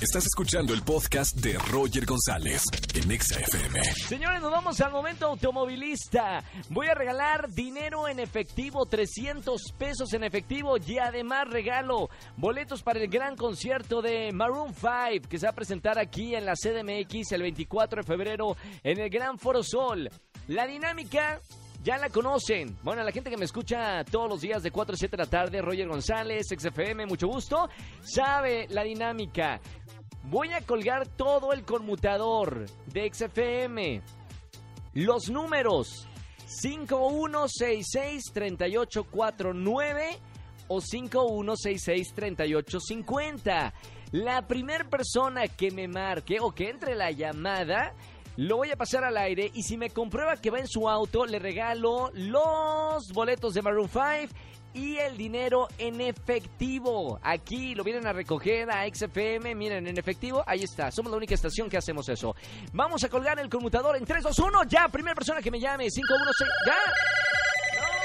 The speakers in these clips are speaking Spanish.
Estás escuchando el podcast de Roger González en Exa FM. Señores, nos vamos al momento automovilista. Voy a regalar dinero en efectivo, 300 pesos en efectivo y además regalo boletos para el gran concierto de Maroon 5 que se va a presentar aquí en la CDMX el 24 de febrero en el Gran Foro Sol. La dinámica ya la conocen. Bueno, la gente que me escucha todos los días de 4 a 7 de la tarde, Roger González, XFM, mucho gusto, sabe la dinámica. Voy a colgar todo el conmutador de XFM. Los números 5166-3849 o 5166-3850. La primera persona que me marque o que entre la llamada lo voy a pasar al aire y si me comprueba que va en su auto, le regalo los boletos de Maroon 5 y el dinero en efectivo. Aquí lo vienen a recoger a XFM, miren, en efectivo, ahí está. Somos la única estación que hacemos eso. Vamos a colgar el conmutador en 3, 2, 1, ya, primera persona que me llame, 5, 1, 6, ya. No.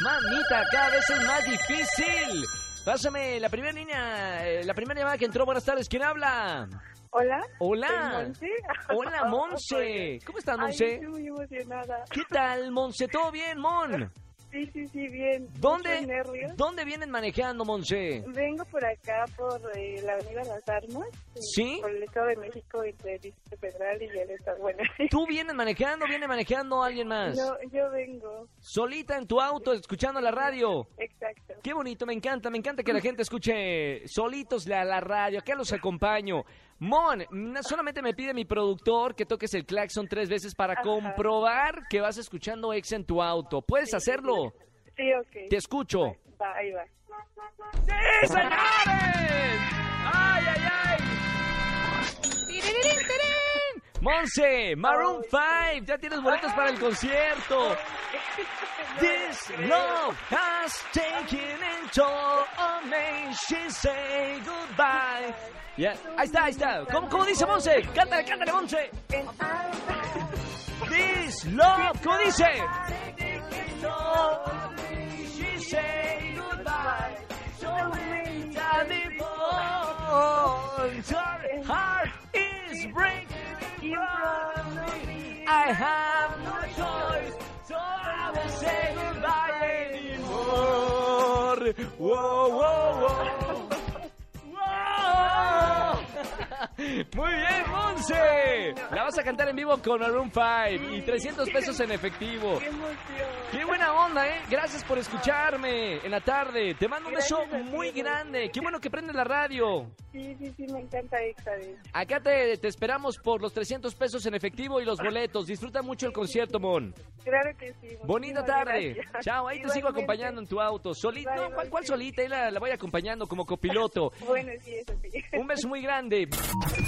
Mamita, cada vez es más difícil. Pásame la primera línea, eh, la primera llamada que entró. Buenas tardes, ¿quién habla? Hola. Hola. Hola, Monse. ¿Cómo estás, Monse? Estoy muy emocionada. ¿Qué tal, Monse? ¿Todo bien, Mon? Sí, sí, sí, bien. ¿Dónde. ¿Dónde vienen manejando, Monse? Vengo por acá, por eh, la Avenida Las Armas. eh, ¿Sí? Por el Estado de México, entre el Distrito Federal y el Estado. Bueno, ¿Tú vienes manejando viene manejando alguien más? yo, yo vengo. Solita en tu auto, escuchando la radio. Exacto. Qué bonito, me encanta, me encanta que la gente escuche solitos la, la radio. Acá los acompaño. Mon, solamente me pide mi productor que toques el claxon tres veces para Ajá. comprobar que vas escuchando ex en tu auto. ¿Puedes hacerlo? Sí, ok. Te escucho. Va, ahí va. ¡Sí, señores! ¡Ay, ay, ay! Monse, Maroon 5, ya tienes boletos para el concierto. This love has taken a toll on me. She say goodbye. Ya, Ahí está, ahí está. ¿Cómo, cómo dice Monse? Cántale, cántale, Monse. This love, ¿cómo dice? She say goodbye. So many times before. Her heart is breaking. I have no choice, so I will say goodbye anymore. Whoa, whoa, whoa. Muy bien, Monse. La vas a cantar en vivo con Maroon 5 y 300 pesos en efectivo. ¡Qué emoción! Qué buena onda, ¿eh? Gracias por escucharme en la tarde. Te mando un beso muy grande. Qué bueno que prendes la radio. Sí, sí, sí, me encanta esta vez. Acá te, te esperamos por los 300 pesos en efectivo y los boletos. Disfruta mucho el concierto, Mon. Claro que sí. Bonita tarde. gracias. Chao, ahí te sigo acompañando en tu auto. Solito, Bye, no, ¿cuál, solita? Ahí la, la voy acompañando como copiloto. Bueno, sí, eso sí. Un beso muy grande.